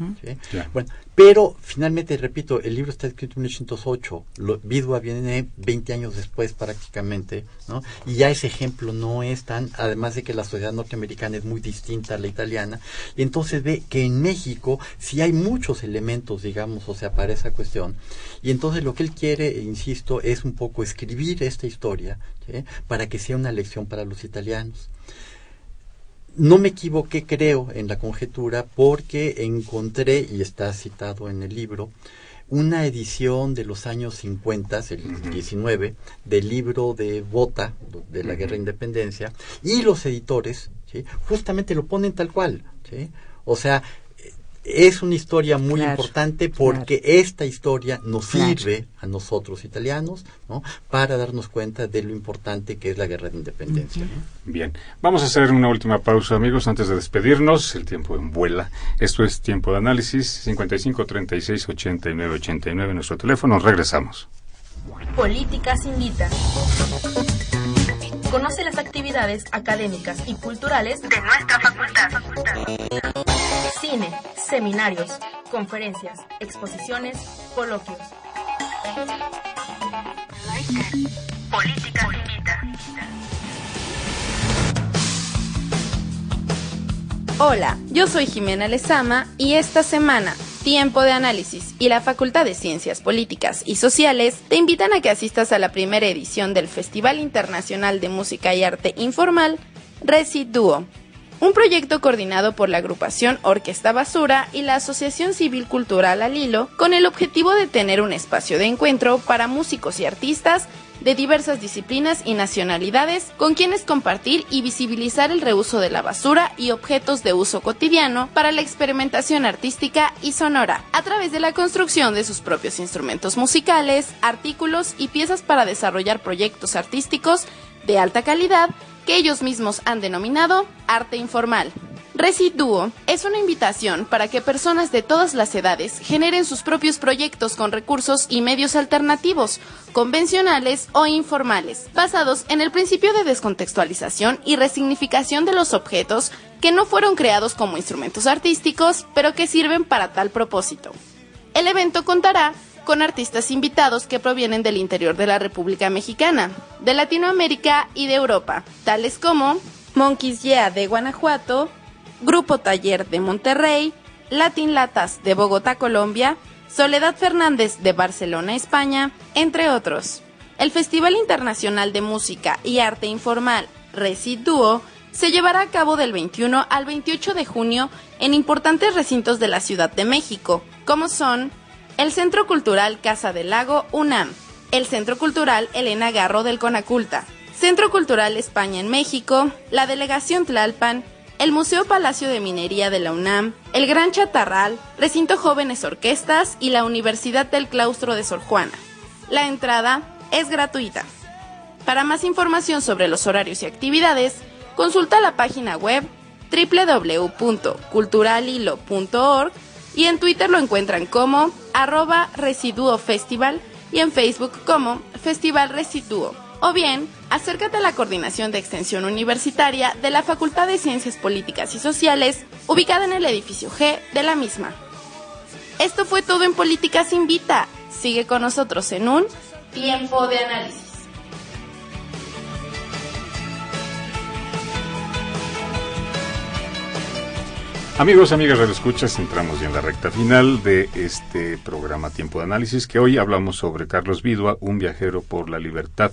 Bueno, pero finalmente, repito, el libro está escrito en 1808, lo, Vidua viene 20 años después prácticamente, ¿no? Y ya ese ejemplo no es tan, además de que la sociedad norteamericana es muy distinta a la italiana, y entonces ve que en México sí hay muchos elementos, digamos, o sea, para esa cuestión, y entonces lo que él quiere, e insisto, es un poco escribir esta historia, ¿sí? Para que sea una lección para los italianos no me equivoqué, creo, en la conjetura porque encontré, y está citado en el libro, una edición de los años 50, el 19, del libro de Bota, de la Guerra de Independencia, y los editores, ¿sí? justamente lo ponen tal cual. ¿sí? O sea, es una historia muy Claro, importante porque esta historia nos Claro. sirve a nosotros italianos ¿no? para darnos cuenta de lo importante que es la guerra de independencia. ¿no? Bien, vamos a hacer una última pausa, amigos, antes de despedirnos. El tiempo en vuela. Esto es tiempo de análisis 55 36 89 89 nuestro teléfono. Regresamos. Políticas Invita. Conoce las actividades académicas y culturales de nuestra facultad. Cine, seminarios, conferencias, exposiciones, coloquios. Política finita. Hola, yo soy Jimena Lezama y esta semana Tiempo de Análisis y la Facultad de Ciencias Políticas y Sociales te invitan a que asistas a la primera edición del Festival Internacional de Música y Arte Informal Residuo, un proyecto coordinado por la agrupación Orquesta Basura y la Asociación Civil Cultural Alilo con el objetivo de tener un espacio de encuentro para músicos y artistas de diversas disciplinas y nacionalidades con quienes compartir y visibilizar el reuso de la basura y objetos de uso cotidiano para la experimentación artística y sonora, a través de la construcción de sus propios instrumentos musicales, artículos y piezas para desarrollar proyectos artísticos de alta calidad que ellos mismos han denominado arte informal. Residuo es una invitación para que personas de todas las edades generen sus propios proyectos con recursos y medios alternativos, convencionales o informales, basados en el principio de descontextualización y resignificación de los objetos que no fueron creados como instrumentos artísticos, pero que sirven para tal propósito. El evento contará con artistas invitados que provienen del interior de la República Mexicana, de Latinoamérica y de Europa, tales como Monkeys Yeah de Guanajuato, Grupo Taller de Monterrey, Latin Latas de Bogotá, Colombia, Soledad Fernández de Barcelona, España, entre otros. El Festival Internacional de Música y Arte Informal Residuo se llevará a cabo del 21 al 28 de junio en importantes recintos de la Ciudad de México, como son el Centro Cultural Casa del Lago UNAM, el Centro Cultural Elena Garro del Conaculta, Centro Cultural España en México, la Delegación Tlalpan, el Museo Palacio de Minería de la UNAM, el Gran Chatarral, Recinto Jóvenes Orquestas y la Universidad del Claustro de Sor Juana. La entrada es gratuita. Para más información sobre los horarios y actividades, consulta la página web www.culturalhilo.org y en Twitter lo encuentran como arroba residuo festival y en Facebook como Festival Residuo o bien acércate a la Coordinación de Extensión Universitaria de la Facultad de Ciencias Políticas y Sociales, ubicada en el edificio G de la misma. Esto fue todo en Políticas Invita. Sigue con nosotros en un tiempo de análisis. Amigos, amigas de escuchas, entramos ya en la recta final de este programa Tiempo de Análisis, que hoy hablamos sobre Carlos Vidua, un viajero por la libertad.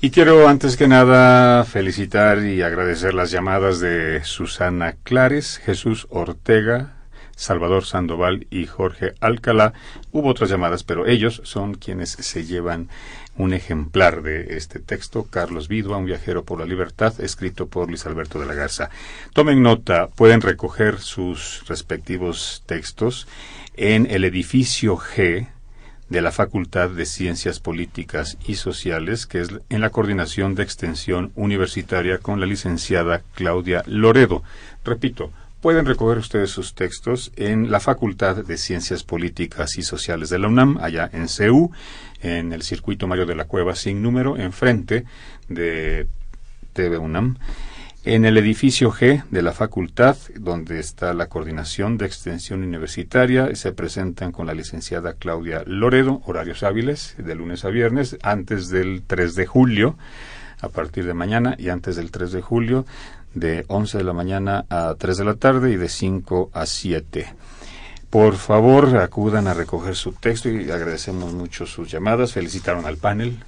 Y quiero antes que nada felicitar y agradecer las llamadas de Susana Clares, Jesús Ortega, Salvador Sandoval y Jorge Alcalá. Hubo otras llamadas, pero ellos son quienes se llevan un ejemplar de este texto, Carlos Vidua, un viajero por la libertad, escrito por Luis Alberto de la Garza. Tomen nota, pueden recoger sus respectivos textos en el edificio G de la Facultad de Ciencias Políticas y Sociales, que es en la coordinación de extensión universitaria con la licenciada Claudia Loredo. Repito, pueden recoger ustedes sus textos en la Facultad de Ciencias Políticas y Sociales de la UNAM, allá en CEU, en el circuito Mario de la Cueva sin número, enfrente de TV UNAM. En el edificio G de la facultad, donde está la coordinación de extensión universitaria, se presentan con la licenciada Claudia Loredo, horarios hábiles, de lunes a viernes, antes del 3 de julio, a partir de mañana, y antes del 3 de julio, de 11 de la mañana a 3 de la tarde y de 5 a 7. Por favor, acudan a recoger su texto y agradecemos mucho sus llamadas. Felicitaron al panel.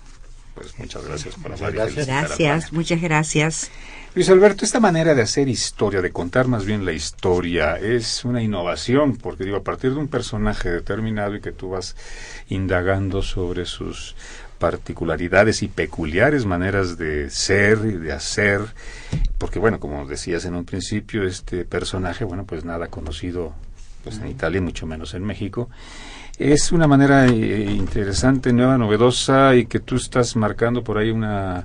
Pues muchas gracias por hablar. Gracias, gracias muchas gracias. Luis Alberto, esta manera de hacer historia, de contar más bien la historia, es una innovación, porque digo, a partir de un personaje determinado y que tú vas indagando sobre sus particularidades y peculiares maneras de ser y de hacer, porque bueno, como decías en un principio, este personaje, bueno, pues nada conocido pues en Italia, mucho menos en México. Es una manera eh, interesante, nueva, novedosa y que tú estás marcando por ahí una,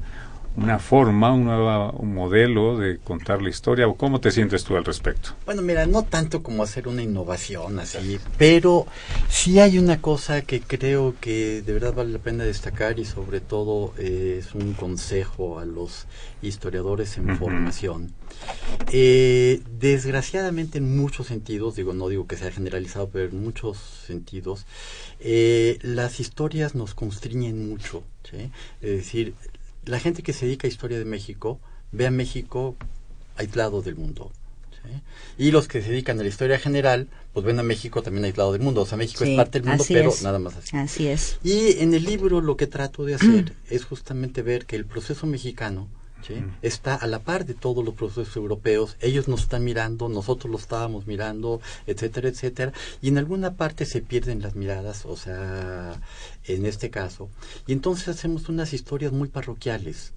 una forma, un nuevo un modelo de contar la historia o cómo te sientes tú al respecto? Bueno, mira, no tanto como hacer una innovación así, pero sí hay una cosa que creo que de verdad vale la pena destacar y sobre todo eh, es un consejo a los historiadores en formación. Eh, desgraciadamente en muchos sentidos, digo, no digo que sea generalizado, pero en muchos sentidos, eh, las historias nos constriñen mucho. ¿sí? Es decir, la gente que se dedica a historia de México ve a México aislado del mundo. Y los que se dedican a la historia general, pues ven a México también aislado del mundo. O sea, México Sí, es parte del mundo, pero es. nada más así. Así es. Y en el libro lo que trato de hacer es justamente ver que el proceso mexicano ¿sí? está a la par de todos los procesos europeos. Ellos nos están mirando, nosotros lo estábamos mirando, etcétera, etcétera. Y en alguna parte se pierden las miradas, o sea, en este caso. Y entonces hacemos unas historias muy parroquiales.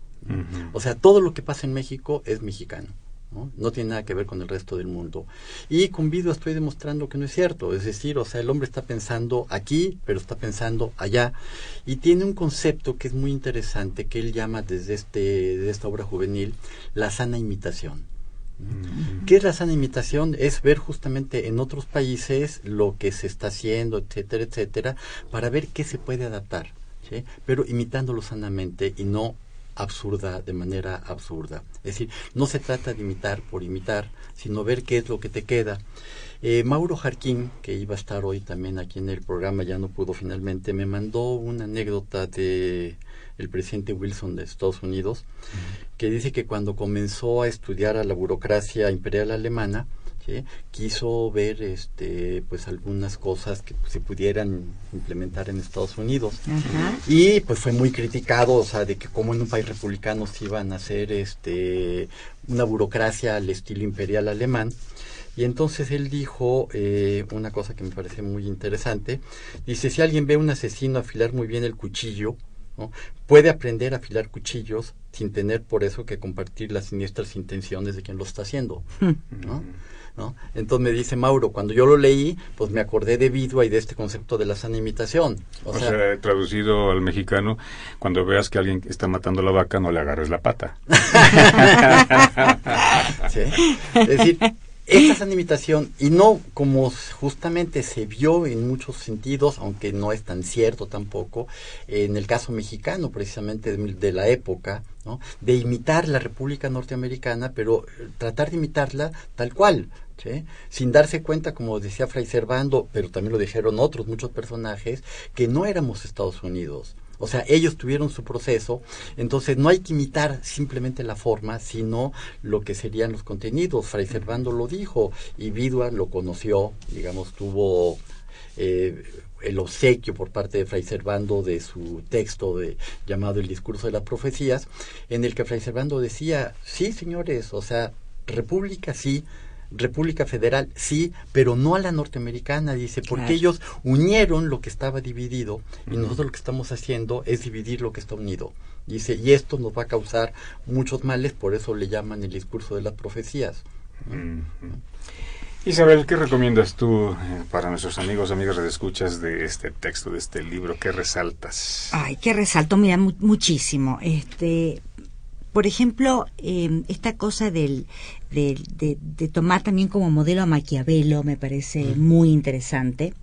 O sea, todo lo que pasa en México es mexicano. ¿No? No tiene nada que ver con el resto del mundo. Y con Vido estoy demostrando que no es cierto. Es decir, o sea, el hombre está pensando aquí, pero está pensando allá. Y tiene un concepto que es muy interesante, que él llama desde, este, desde esta obra juvenil la sana imitación. ¿Qué es la sana imitación? Es ver justamente en otros países lo que se está haciendo, etcétera, etcétera, para ver qué se puede adaptar, ¿sí? pero imitándolo sanamente y no absurda, de manera absurda. Es decir, no se trata de imitar por imitar, sino ver qué es lo que te queda. Eh, Mauro Jarquín, que iba a estar hoy también aquí en el programa, ya no pudo finalmente, me mandó una anécdota de el presidente Wilson de Estados Unidos, que dice que cuando comenzó a estudiar a la burocracia imperial alemana, ¿sí? quiso ver este pues algunas cosas que se pudieran implementar en Estados Unidos Ajá. y pues fue muy criticado o sea de que como en un país republicano se iban a hacer este una burocracia al estilo imperial alemán y entonces él dijo eh, una cosa que me parece muy interesante dice si alguien ve a un asesino afilar muy bien el cuchillo ¿no? puede aprender a afilar cuchillos sin tener por eso que compartir las siniestras intenciones de quien lo está haciendo ¿no? ¿No? Entonces me dice Mauro, cuando yo lo leí, pues me acordé de Vidua y de este concepto de la sana imitación. O, O sea, sea, traducido al mexicano, cuando veas que alguien está matando la vaca, no le agarres la pata. ¿sí? Es decir, esta sana imitación, y no como justamente se vio en muchos sentidos, aunque no es tan cierto tampoco, en el caso mexicano precisamente de, de la época, ¿no? de imitar la República Norteamericana, pero eh, tratar de imitarla tal cual, ¿sí? sin darse cuenta, como decía Fray Servando, pero también lo dijeron otros muchos personajes, que no éramos Estados Unidos. O sea, ellos tuvieron su proceso, entonces no hay que imitar simplemente la forma, sino lo que serían los contenidos. Fray Servando lo dijo y Vidua lo conoció, digamos, tuvo eh, el obsequio por parte de Fray Servando de su texto de, llamado El discurso de las profecías, en el que Fray Servando decía, sí, señores, o sea, república sí, República Federal, sí, pero no a la norteamericana, dice, porque Claro. ellos unieron lo que estaba dividido y nosotros lo que estamos haciendo es dividir lo que está unido. Dice, y esto nos va a causar muchos males, por eso le llaman el discurso de las profecías. Isabel, ¿qué recomiendas tú eh, para nuestros amigos, amigas escuchas de este texto, de este libro? ¿Qué resaltas? Ay, qué resalto, mira, mu- muchísimo. Este, por ejemplo, eh, esta cosa del, de, de tomar también como modelo a Maquiavelo me parece muy interesante.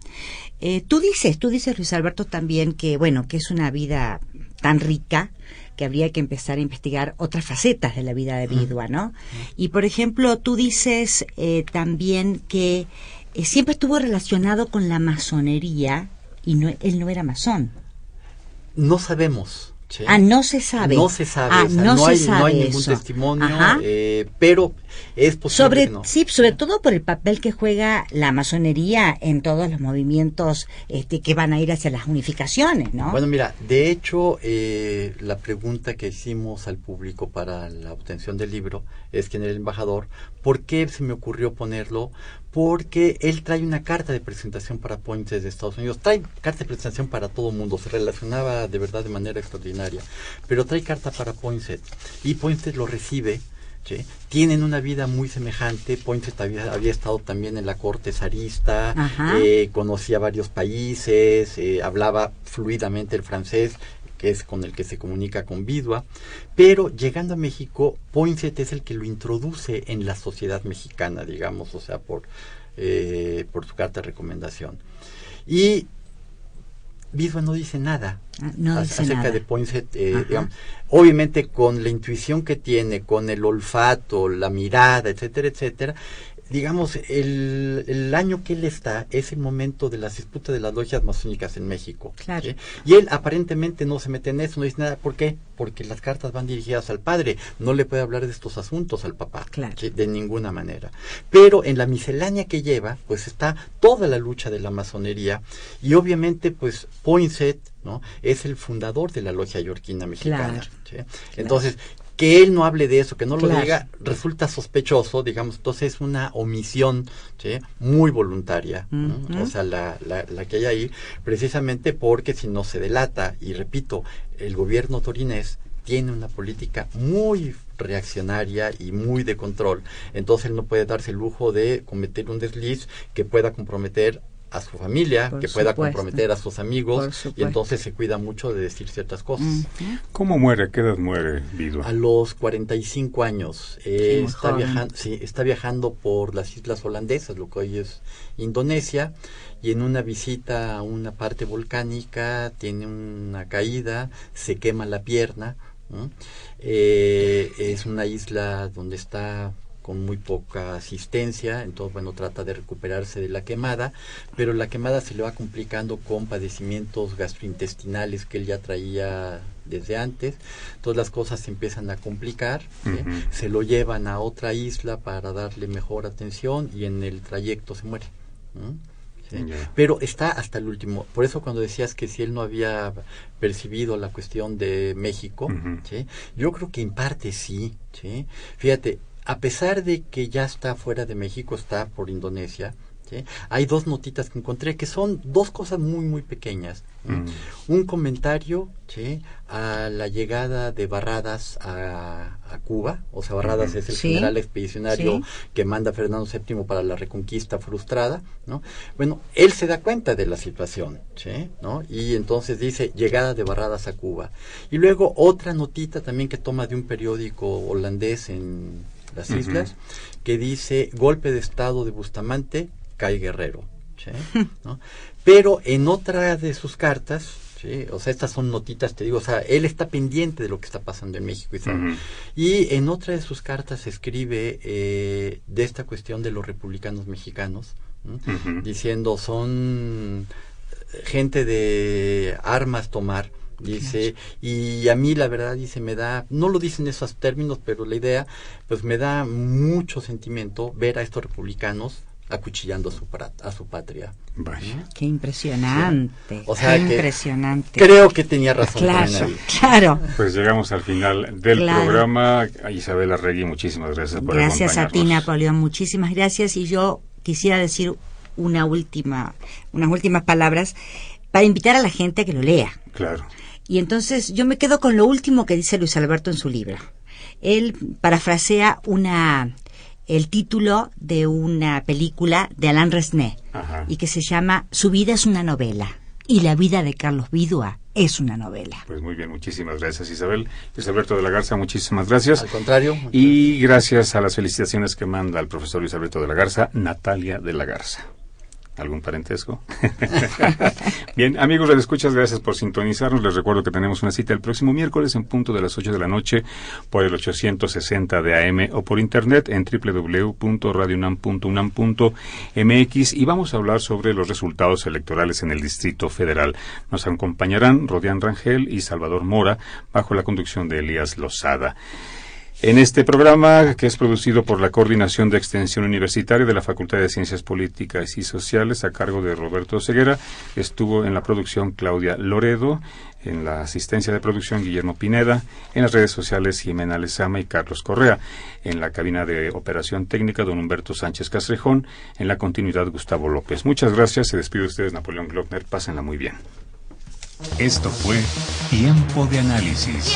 Eh, tú dices, tú dices, Luis Alberto, también que, bueno, que es una vida tan rica que habría que empezar a investigar otras facetas de la vida de Vidua, ¿no? Y, por ejemplo, tú dices eh, también que eh, siempre estuvo relacionado con la masonería y no, él no era masón. No sabemos. ¿Sí? Ah, no se sabe. No se sabe, Ah, no se hay, sabe no hay ningún eso. testimonio, eh, pero es posible Sobre, que no. sí, sobre todo por el papel que juega la masonería en todos los movimientos este, que van a ir hacia las unificaciones, ¿no? Bueno, mira, de hecho, eh, la pregunta que hicimos al público para la obtención del libro es quién era el embajador. ¿Por qué se me ocurrió ponerlo? Porque él trae una carta de presentación para Points de Estados Unidos. Trae carta de presentación para todo el mundo. Se relacionaba de verdad de manera extraordinaria. Pero trae carta para Poinsett. Y Poinsett lo recibe. ¿sí? Tienen una vida muy semejante. Poinsett había, había estado también en la corte zarista. Eh, conocía varios países. eh, hablaba fluidamente el francés que es con el que se comunica con Vidua, pero llegando a México, Poinsett es el que lo introduce en la sociedad mexicana, digamos, o sea, por, eh, por su carta de recomendación. Y Vidua no dice nada Ah, no dice acerca nada. de Poinsett, eh, digamos. obviamente con la intuición que tiene, con el olfato, la mirada, etcétera, etcétera, digamos, el, el, año que él está es el momento de las disputas de las logias masónicas en México. Claro. Y él aparentemente no se mete en eso, no dice nada. ¿Por qué? Porque las cartas van dirigidas al padre. No le puede hablar de estos asuntos al papá. Claro. De ninguna manera. Pero en la miscelánea que lleva, pues está toda la lucha de la masonería. Y obviamente, pues Poinsett, ¿no? Es el fundador de la logia yorquina mexicana. Claro. Entonces, que él no hable de eso, que no lo diga, resulta sospechoso, digamos, entonces es una omisión ¿sí? muy voluntaria, o sea, la, la, la, que hay ahí, precisamente porque si no se delata, y repito, el gobierno torinés tiene una política muy reaccionaria y muy de control, entonces él no puede darse el lujo de cometer un desliz que pueda comprometer a su familia, Por que pueda supuesto. comprometer a sus amigos y entonces se cuida mucho de decir ciertas cosas. ¿Cómo muere? ¿A qué edad muere Vidua? A los 45 años eh, Sí, está viajando, sí, está viajando por las islas holandesas, lo que hoy es Indonesia, y en una visita a una parte volcánica tiene una caída, se quema la pierna. ¿no? Eh, es una isla donde está con muy poca asistencia, entonces bueno, trata de recuperarse de la quemada, pero la quemada se le va complicando con padecimientos gastrointestinales que él ya traía desde antes, entonces las cosas se empiezan a complicar, se lo llevan a otra isla para darle mejor atención y en el trayecto se muere. Pero está hasta el último. Por eso cuando decías que si él no había percibido la cuestión de México, yo creo que en parte sí. ¿sí? Fíjate, a pesar de que ya está fuera de México, está por Indonesia, ¿sí? hay dos notitas que encontré que son dos cosas muy, muy pequeñas. Mm. Un comentario ¿sí? a la llegada de Barradas a, a Cuba, o sea, Barradas es el Sí. general expedicionario Sí. que manda Fernando VII para la reconquista frustrada, ¿no? Bueno, él se da cuenta de la situación, ¿sí? ¿no? Y entonces dice llegada de Barradas a Cuba. Y luego otra notita también que toma de un periódico holandés en las islas, que dice golpe de estado de Bustamante, cae Guerrero, ¿sí? ¿no? Pero en otra de sus cartas, ¿sí? o sea, estas son notitas, te digo, o sea, él está pendiente de lo que está pasando en México y en otra de sus cartas escribe eh, de esta cuestión de los republicanos mexicanos, diciendo son gente de armas tomar. Dice, y a mí la verdad dice, me da, no lo dicen esos términos, pero la idea, pues me da mucho sentimiento ver a estos republicanos acuchillando a su, a su patria. Vaya. Qué impresionante. O sea qué que impresionante. Creo que tenía razón. Claro, claro. Pues llegamos al final del Claro. programa. A Isabel Arregui, muchísimas gracias por Gracias a ti. Napoleón. Muchísimas gracias. Y yo quisiera decir una última, unas últimas palabras para invitar a la gente a que lo lea. Claro. Y entonces yo me quedo con lo último que dice Luis Alberto en su libro. Él parafrasea una el título de una película de Alain Resnais Ajá. y que se llama Su vida es una novela y la vida de Carlos Vidua es una novela. Pues muy bien, muchísimas gracias Isabel. Luis Alberto de la Garza, muchísimas gracias. Al contrario. Y gracias a las felicitaciones que manda el profesor Luis Alberto de la Garza, Natalia de la Garza. ¿Algún parentesco? Bien, amigos de escuchas, gracias por sintonizarnos. Les recuerdo que tenemos una cita el próximo miércoles en punto de las 8 de la noche por el 860 de AM o por internet en www.radiounam.unam.mx y vamos a hablar sobre los resultados electorales en el Distrito Federal. Nos acompañarán Rodián Rangel y Salvador Mora bajo la conducción de Elías Lozada. En este programa, que es producido por la Coordinación de Extensión Universitaria de la Facultad de Ciencias Políticas y Sociales a cargo de Roberto Ceguera, estuvo en la producción Claudia Loredo, en la asistencia de producción Guillermo Pineda, en las redes sociales Jimena Lezama y Carlos Correa, en la cabina de operación técnica don Humberto Sánchez Castrejón, en la continuidad Gustavo López. Muchas gracias, se despide de ustedes Napoleón Glockner, pásenla muy bien. Esto fue Tiempo de Análisis.